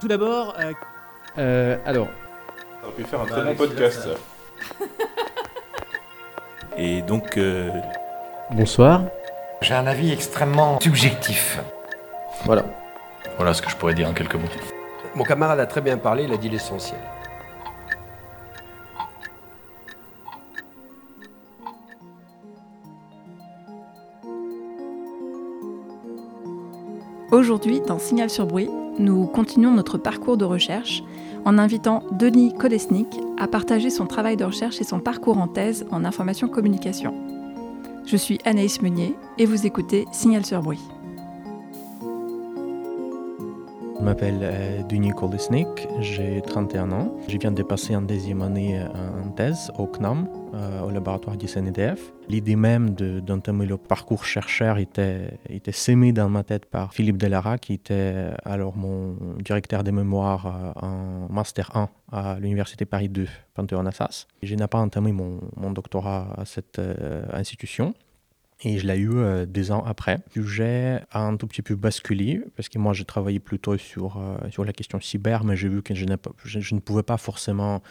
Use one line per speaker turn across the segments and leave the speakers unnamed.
Tout d'abord, euh,
Euh, alors,
Ça aurait pu faire un très bon podcast. ça.
Et donc, euh,
bonsoir.
J'ai un avis extrêmement subjectif.
Voilà.
voilà ce que je pourrais dire en quelques mots.
Mon camarade a très bien parlé, il a dit l'essentiel.
Aujourd'hui, dans Signal sur bruit, nous continuons notre parcours de recherche en invitant Denis Kolesnik à partager son travail de recherche et son parcours en thèse en information communication. Je suis Anaïs Meunier et vous écoutez Signal sur bruit.
Je m'appelle euh, Denis Kolesnik, j'ai 31 ans. Je viens de passer en deuxième année euh, en thèse au CNAM, euh, au laboratoire du CNDF. L'idée même de- d'entamer le parcours chercheur était, sémée dans ma tête par Philippe Delara, qui était alors mon directeur des mémoires euh, en Master 1 à l'Université Paris 2, Panthéon-Assas. Je n'ai pas entamé mon, mon doctorat à cette euh, institution. Et je l'ai eu euh, deux ans après. Le sujet a un tout petit peu basculé, parce que moi, j'ai travaillé plutôt sur, euh, sur la question cyber, mais j'ai vu que je, ne pouvais pas forcément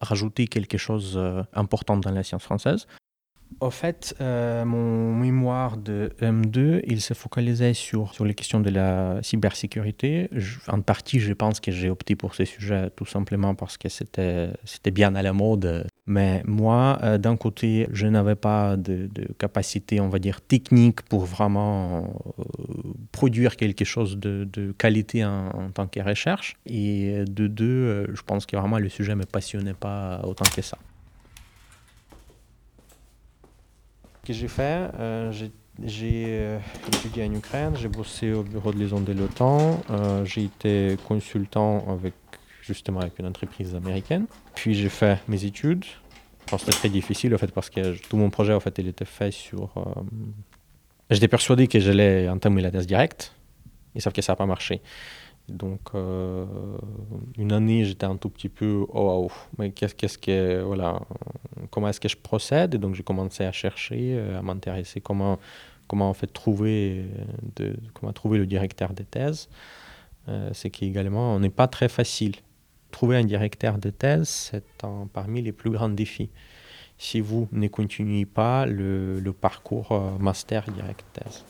rajouter quelque chose d'important dans la science française. Au fait, euh, mon mémoire de M2, il s'est focalisé sur, sur les questions de la cybersécurité. En partie, je pense que j'ai opté pour ce sujet tout simplement parce que c'était bien à la mode. Mais moi, euh, d'un côté, je n'avais pas de, capacité, on va dire, technique pour vraiment euh, produire quelque chose de, de qualité en, en tant que recherche. Et de deux, je pense que vraiment le sujet ne me passionnait pas autant que ça. Ce que j'ai fait, euh, j'ai j'ai euh, étudié en Ukraine, j'ai bossé au bureau de liaison de l'OTAN, euh, j'ai été consultant avec justement avec une entreprise américaine. Puis j'ai fait mes études. C'était très difficile en fait parce que tout mon projet en fait était fait sur. J'étais persuadé que j'allais entamer la thèse directe, et sauf que ça n'a pas marché. Donc euh, une année j'étais un tout petit peu oh waouh, mais qu'est-ce qu'est-ce que voilà comment est-ce que je procède? Et donc j'ai commencé à chercher, euh, à m'intéresser comment comment en fait trouver comment trouver le directeur de thèse. Euh, c'est qu'également on n'est pas très facile. Trouver un directeur de thèse c'est parmi les plus grands défis. Si vous ne continuez pas le, le parcours euh, master direct thèse.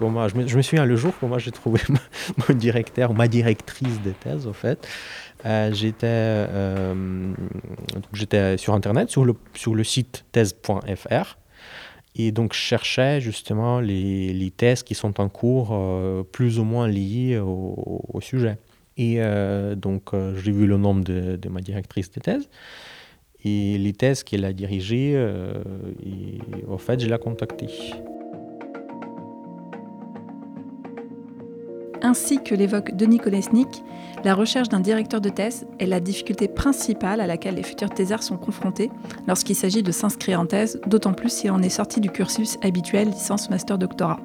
Je, me, je me souviens le jour comment j'ai trouvé mon directeur, ma directrice de thèse, au fait. Euh, j'étais, euh, j'étais sur Internet, sur le, site thèse.fr. Et donc, je cherchais justement les, thèses qui sont en cours, euh, plus ou moins liées au, sujet. Et donc, j'ai vu le nom de, ma directrice de thèse. Et les thèses qu'elle a dirigées, et fait, je l'ai contactée.
Ainsi que l'évoque Denis Kolesnik, la recherche d'un directeur de thèse est la difficulté principale à laquelle les futurs thésards sont confrontés lorsqu'il s'agit de s'inscrire en thèse, d'autant plus si on est sorti du cursus habituel licence, master, doctorat.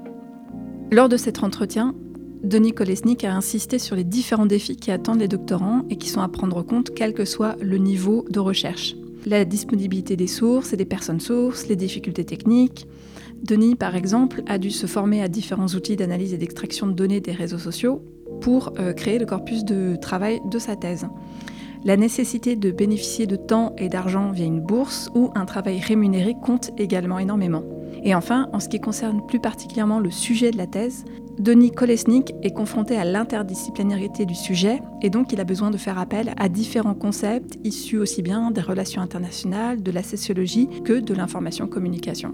Lors de cet entretien, Denis Kolesnik a insisté sur les différents défis qui attendent les doctorants et qui sont à prendre en compte quel que soit le niveau de recherche. La disponibilité des sources et des personnes sources, les difficultés techniques, Denis, par exemple, a dû se former à différents outils d'analyse et d'extraction de données des réseaux sociaux pour euh, créer le corpus de travail de sa thèse. La nécessité de bénéficier de temps et d'argent via une bourse ou un travail rémunéré compte également énormément. Et enfin, en ce qui concerne plus particulièrement le sujet de la thèse, Denis Kolesnik est confronté à l'interdisciplinarité du sujet et donc il a besoin de faire appel à différents concepts issus aussi bien des relations internationales, de la sociologie que de l'information communication.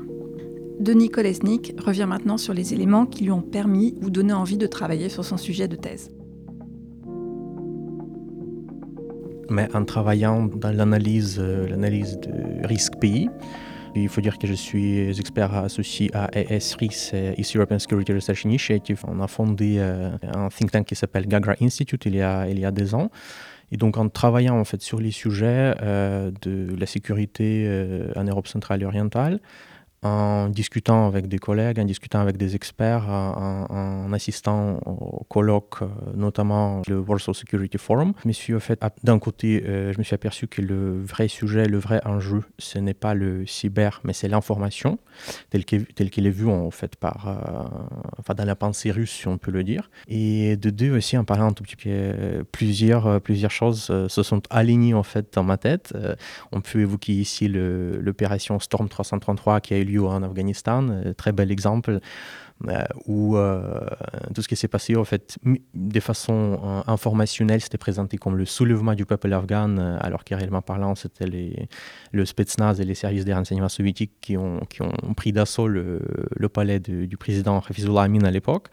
Denis Kolesnik revient maintenant sur les éléments qui lui ont permis ou donné envie de travailler sur son sujet de thèse.
Mais en travaillant dans l'analyse, euh, l'analyse de risque pays, il faut dire que je suis expert associé à ESRIS, East European Security Research Initiative. On a fondé euh, un think tank qui s'appelle Gagra Institute il y a, il y a deux ans. Et donc en travaillant en fait sur les sujets euh, de la sécurité en Europe centrale et orientale, en discutant avec des collègues, en discutant avec des experts, en, assistant aux colloques, euh, notamment le Warsaw Security Forum, je me suis fait, d'un côté, euh, je me suis aperçu que le vrai sujet, le vrai enjeu, ce n'est pas le cyber, mais c'est l'information, tel qu'il est vu en fait par, euh, enfin dans la pensée russe, si on peut le dire. Et de deux aussi, en parlant un tout petit peu, plusieurs, plusieurs choses se sont alignées en fait dans ma tête. on peut évoquer ici l'opération Storm 333 qui a eu lieu en Afghanistan, euh, très bel exemple, où euh, tout ce qui s'est passé, en fait, de façon informationnelle, c'était présenté comme le soulèvement du peuple afghan, alors qu'en réellement parlant, c'était le Spetsnaz et les services des renseignements soviétiques qui ont, qui ont pris d'assaut le, palais du président Hafizullah Amin à l'époque.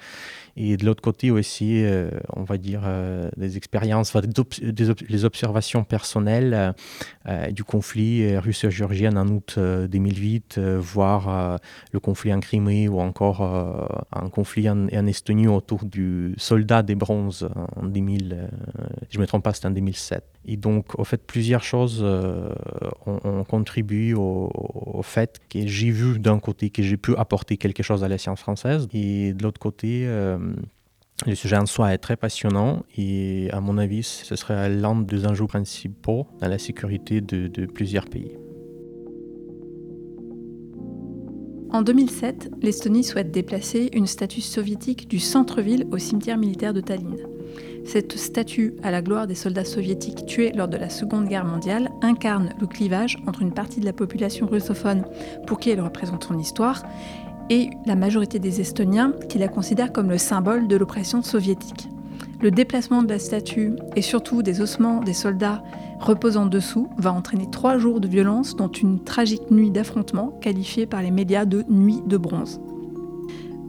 Et de l'autre côté aussi, euh, on va dire euh, des expériences, des, observations personnelles euh, du conflit russo-géorgien en août 2008, voire le conflit en Crimée ou encore un conflit en, Estonie autour du soldat des bronzes en 2000, je ne me trompe pas, c'était en 2007. Et donc, au fait, plusieurs choses ont, contribué au, fait que j'ai vu d'un côté que j'ai pu apporter quelque chose à la science française, et de l'autre côté, euh, le sujet en soi est très passionnant et à mon avis, ce serait l'un des enjeux principaux dans la sécurité de plusieurs pays.
En 2007, l'Estonie souhaite déplacer une statue soviétique du centre-ville au cimetière militaire de Tallinn. Cette statue, à la gloire des soldats soviétiques tués lors de la Seconde Guerre mondiale, incarne le clivage entre une partie de la population russophone pour qui elle représente son histoire et la majorité des Estoniens qui la considèrent comme le symbole de l'oppression soviétique. Le déplacement de la statue et surtout des ossements des soldats reposant dessous va entraîner trois jours de violence, dont une tragique nuit d'affrontement qualifiée par les médias de nuit de bronze.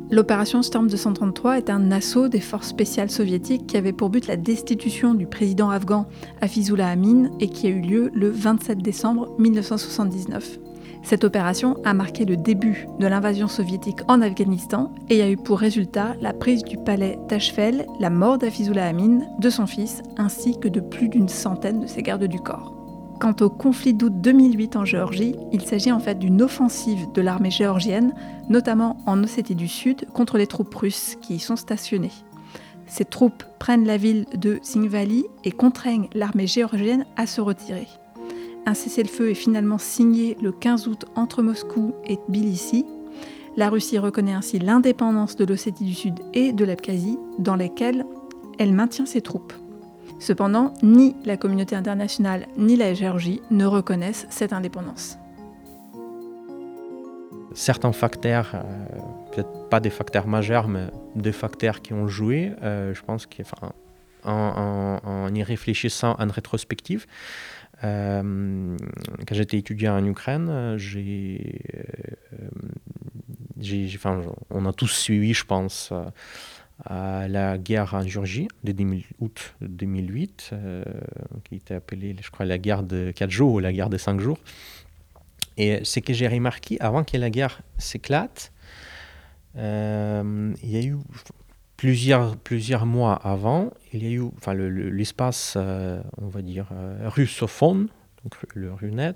L'opération Storm 233 est un assaut des forces spéciales soviétiques qui avait pour but la destitution du président afghan Hafizullah Amin et qui a eu lieu le 27 décembre 1979. Cette opération a marqué le début de l'invasion soviétique en Afghanistan et a eu pour résultat la prise du palais Tashfel, la mort d'Afizullah Amin, de son fils, ainsi que de plus d'une centaine de ses gardes du corps. Quant au conflit d'août 2008 en Géorgie, il s'agit en fait d'une offensive de l'armée géorgienne, notamment en Ossétie du Sud, contre les troupes russes qui y sont stationnées. Ces troupes prennent la ville de Singvali et contraignent l'armée géorgienne à se retirer. Un cessez-le-feu est finalement signé le 15 août entre Moscou et Tbilissi. La Russie reconnaît ainsi l'indépendance de l'Ossétie du Sud et de l'Abkhazie, dans lesquelles elle maintient ses troupes. Cependant, ni la communauté internationale ni la Géorgie ne reconnaissent cette indépendance.
Certains facteurs, euh, peut-être pas des facteurs majeurs, mais des facteurs qui ont joué, euh, je pense qu'en en, y réfléchissant en rétrospective, quand j'étais étudiant en Ukraine, j'ai, euh, enfin, on a tous suivi, je pense, euh, la guerre en Géorgie de août 2008, qui était appelée, je crois, la guerre de 4 jours ou la guerre de 5 jours. Et ce que j'ai remarqué, avant que la guerre s'éclate, il y a eu plusieurs, plusieurs mois avant, il y a eu enfin, l'espace, euh, on va dire, euh, russophone, donc le RUNET,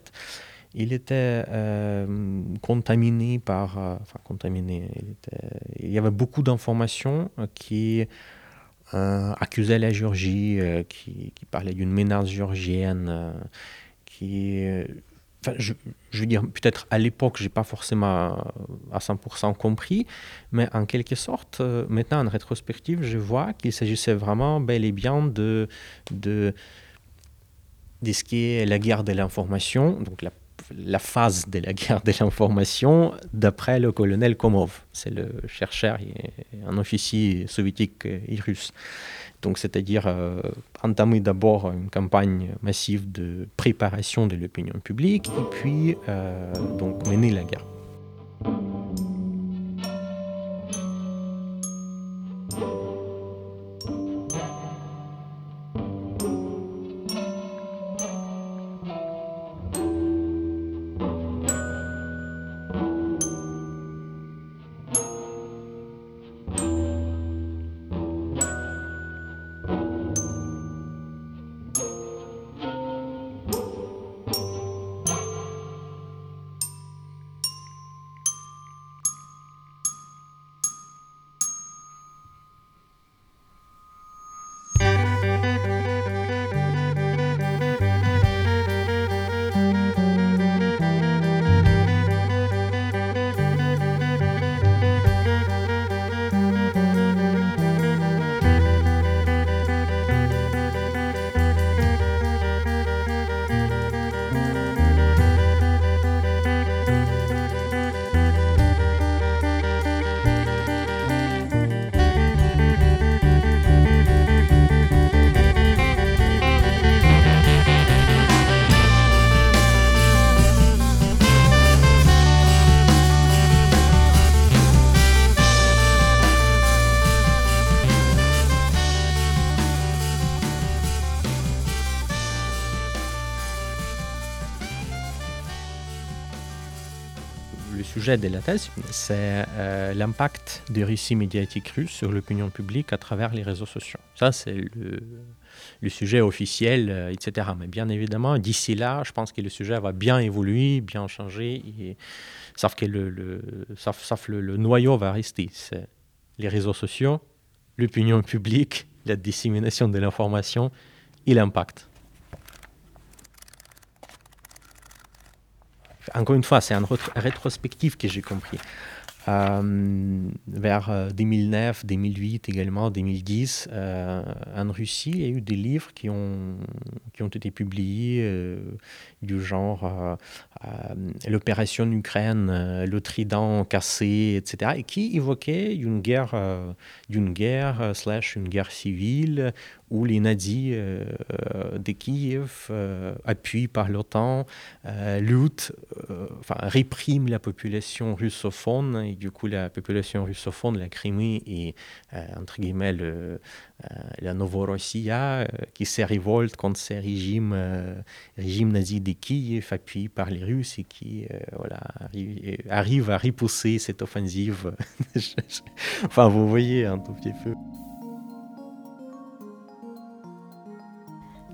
il était euh, contaminé par. enfin, contaminé. Il, y avait beaucoup d'informations qui accusaient la Géorgie, qui, qui parlaient d'une menace géorgienne, qui je, veux dire, peut-être à l'époque, j'ai pas forcément à 100% compris, mais en quelque sorte, euh, maintenant en rétrospective, je vois qu'il s'agissait vraiment bel et bien de, de, de ce qui est la guerre de l'information, donc la, la, phase de la guerre de l'information d'après le colonel Komov. C'est le chercheur, un officier soviétique et russe. Donc, c'est-à-dire euh, entamer d'abord une campagne massive de préparation de l'opinion publique et puis euh, donc mener la guerre. Sujet de la thèse, c'est euh, l'impact des récits médiatiques russes sur l'opinion publique à travers les réseaux sociaux. Ça, c'est le, le, sujet officiel, euh, etc. Mais bien évidemment, d'ici là, je pense que le sujet va bien évoluer, bien changer, sauf que le, le, le, le noyau va rester. C'est les réseaux sociaux, l'opinion publique, la dissémination de l'information et l'impact. Encore une fois, c'est un rétrospectif que j'ai compris. Euh, vers 2009, 2008 également, 2010, euh, en Russie, il y a eu des livres qui ont, qui ont été publiés euh, du genre euh, euh, l'opération Ukraine, le trident cassé, etc., et qui évoquaient une guerre, d'une guerre slash une guerre civile où les nazis de Kiev, appuyés par l'OTAN, luttent, enfin répriment la population russophone, et du coup la population russophone, la Crimée et entre guillemets le, la Novorossia, qui se révolte contre ces régimes, régimes nazis de Kiev, appuyés par les Russes et qui voilà, arrive à repousser cette offensive. enfin, vous voyez un tout petit peu.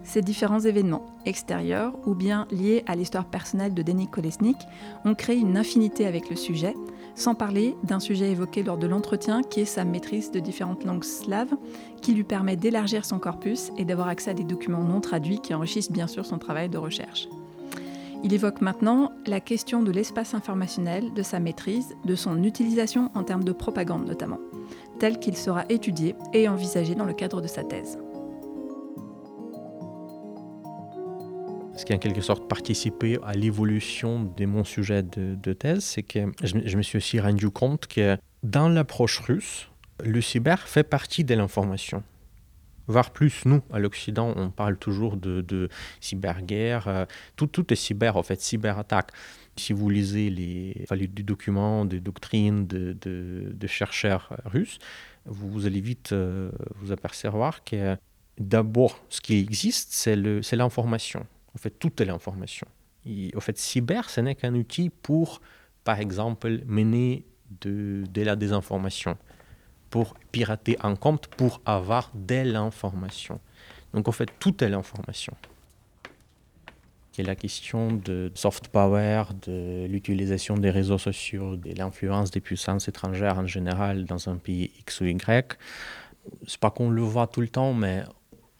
Ces différents événements, extérieurs ou bien liés à l'histoire personnelle de Denis Kolesnik, ont créé une infinité avec le sujet, sans parler d'un sujet évoqué lors de l'entretien qui est sa maîtrise de différentes langues slaves, qui lui permet d'élargir son corpus et d'avoir accès à des documents non traduits qui enrichissent bien sûr son travail de recherche. Il évoque maintenant la question de l'espace informationnel, de sa maîtrise, de son utilisation en termes de propagande notamment, tel qu'il sera étudié et envisagé dans le cadre de sa thèse.
Ce qui a en quelque sorte participé à l'évolution de mon sujet de, thèse, c'est que je, me suis aussi rendu compte que dans l'approche russe, le cyber fait partie de l'information. Voire plus, nous, à l'Occident, on parle toujours de, cyberguerre. Euh, tout, est cyber, en fait, cyberattaque. Si vous lisez les, enfin, les documents, des doctrines de, chercheurs russes, vous, vous, allez vite euh, vous apercevoir que d'abord, ce qui existe, c'est l'information. En fait, toute est l'information. En fait, cyber, ce n'est qu'un outil pour, par exemple, mener de, de, la désinformation, pour pirater un compte, pour avoir de l'information. Donc, en fait, tout est l'information. Y a la question de soft power, de l'utilisation des réseaux sociaux, de l'influence des puissances étrangères en général dans un pays X ou Y. C'est pas qu'on le voit tout le temps, mais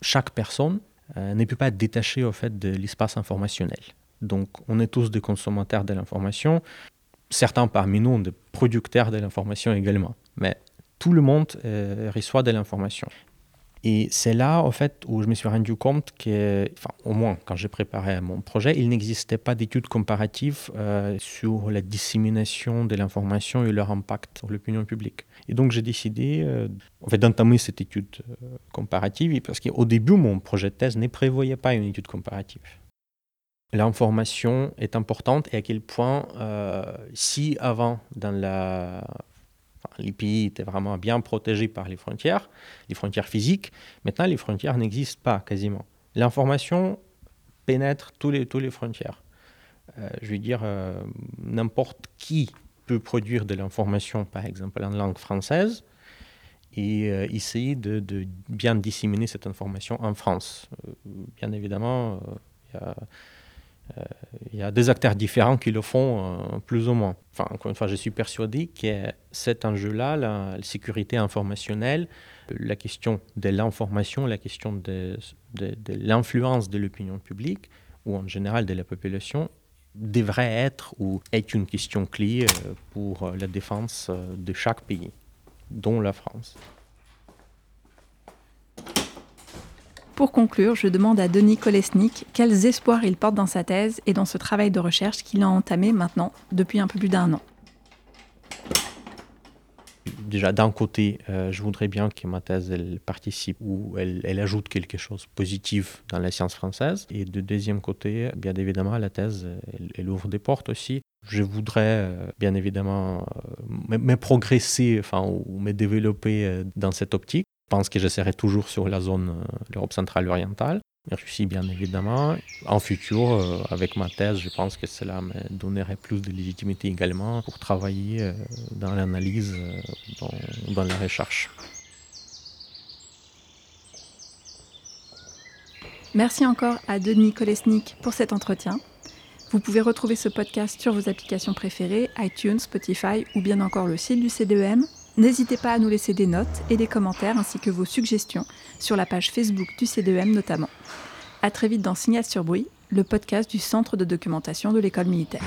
chaque personne euh, ne peut pas être détaché au fait de l'espace informationnel. Donc on est tous des consommateurs de l'information, certains parmi nous ont des producteurs de l'information également, mais tout le monde euh, reçoit de l'information. Et c'est là, en fait, où je me suis rendu compte que, au moins quand j'ai préparé mon projet, il n'existait pas d'études comparatives euh, sur la dissémination de l'information et leur impact sur l'opinion publique. Et donc j'ai décidé, euh, en fait, d'entamer cette étude euh, comparative, parce qu'au début, mon projet de thèse ne prévoyait pas une étude comparative. L'information est importante et à quel point, si avant, dans la les pays étaient vraiment bien protégés par les frontières, les frontières physiques. Maintenant, les frontières n'existent pas quasiment. L'information pénètre tous les, tous les frontières. Euh, je veux dire, euh, n'importe qui peut produire de l'information, par exemple en langue française, et euh, essayer de, de, bien disséminer cette information en France. bien évidemment, il y a il y a des acteurs différents qui le font euh, plus ou moins. Enfin, encore je suis persuadé que cet enjeu-là, la, sécurité informationnelle, la question de l'information, la question de, de, l'influence de l'opinion publique, ou en général de la population, devrait être ou est une question clé euh, pour la défense euh, de chaque pays, dont la France.
Pour conclure, je demande à Denis Kolesnik quels espoirs il porte dans sa thèse et dans ce travail de recherche qu'il a entamé maintenant depuis un peu plus d'un an.
Déjà, d'un côté, euh, je voudrais bien que ma thèse elle participe ou elle, ajoute quelque chose de positif dans la science française. Et de deuxième côté, bien évidemment, la thèse, elle, elle ouvre des portes aussi. Je voudrais, euh, bien évidemment, euh, me progresser enfin, ou me développer dans cette optique. Je pense que j'essaierai toujours sur la zone euh, l'Europe centrale orientale. Russie, bien évidemment. En futur, euh, avec ma thèse, je pense que cela me donnerait plus de légitimité également pour travailler euh, dans l'analyse, dans, dans la recherche.
Merci encore à Denis Kolesnik pour cet entretien. Vous pouvez retrouver ce podcast sur vos applications préférées, iTunes, Spotify ou bien encore le site du CDEM. N'hésitez pas à nous laisser des notes et des commentaires ainsi que vos suggestions sur la page Facebook du CDEM notamment. A très vite dans Signal sur Bruit, le podcast du Centre de documentation de l'école militaire.